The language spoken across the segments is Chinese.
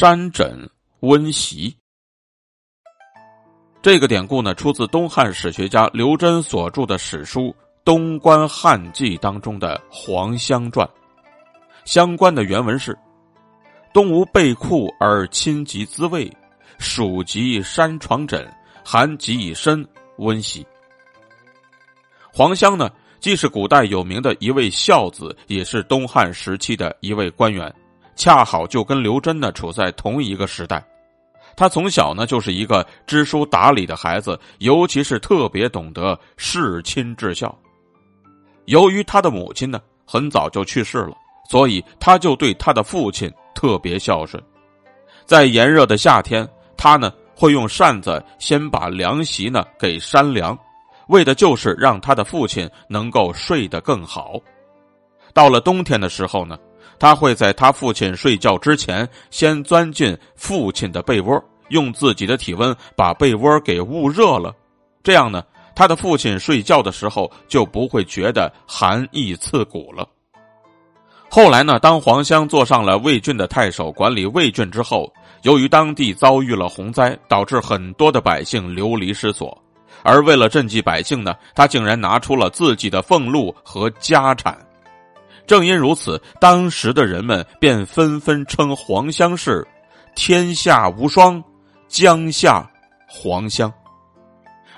山枕温席。这个典故呢，出自东汉史学家刘桢所著的史书《东关汉记》当中的《黄香传》。相关的原文是：“东吴备库而亲及滋味，暑及山床枕，寒及以身温席。”黄香呢，既是古代有名的一位孝子，也是东汉时期的一位官员，恰好就跟刘真呢处在同一个时代。他从小呢就是一个知书达理的孩子，尤其是特别懂得事亲至孝。由于他的母亲呢很早就去世了，所以他就对他的父亲特别孝顺。在炎热的夏天，他呢会用扇子先把凉席呢给扇凉，为的就是让他的父亲能够睡得更好。到了冬天的时候呢。他会在他父亲睡觉之前，先钻进父亲的被窝，用自己的体温把被窝给捂热了。这样呢，他的父亲睡觉的时候就不会觉得寒意刺骨了。后来呢，当黄香做上了魏郡的太守，管理魏郡之后，由于当地遭遇了洪灾，导致很多的百姓流离失所，而为了赈济百姓呢，他竟然拿出了自己的俸禄和家产。正因如此，当时的人们便纷纷称黄香是“天下无双，江夏黄香”。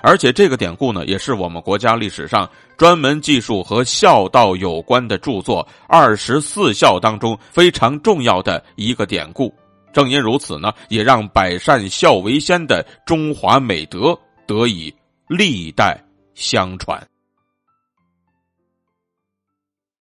而且这个典故呢，也是我们国家历史上专门记述和孝道有关的著作《二十四孝》当中非常重要的一个典故。正因如此呢，也让百善孝为先的中华美德得以历代相传。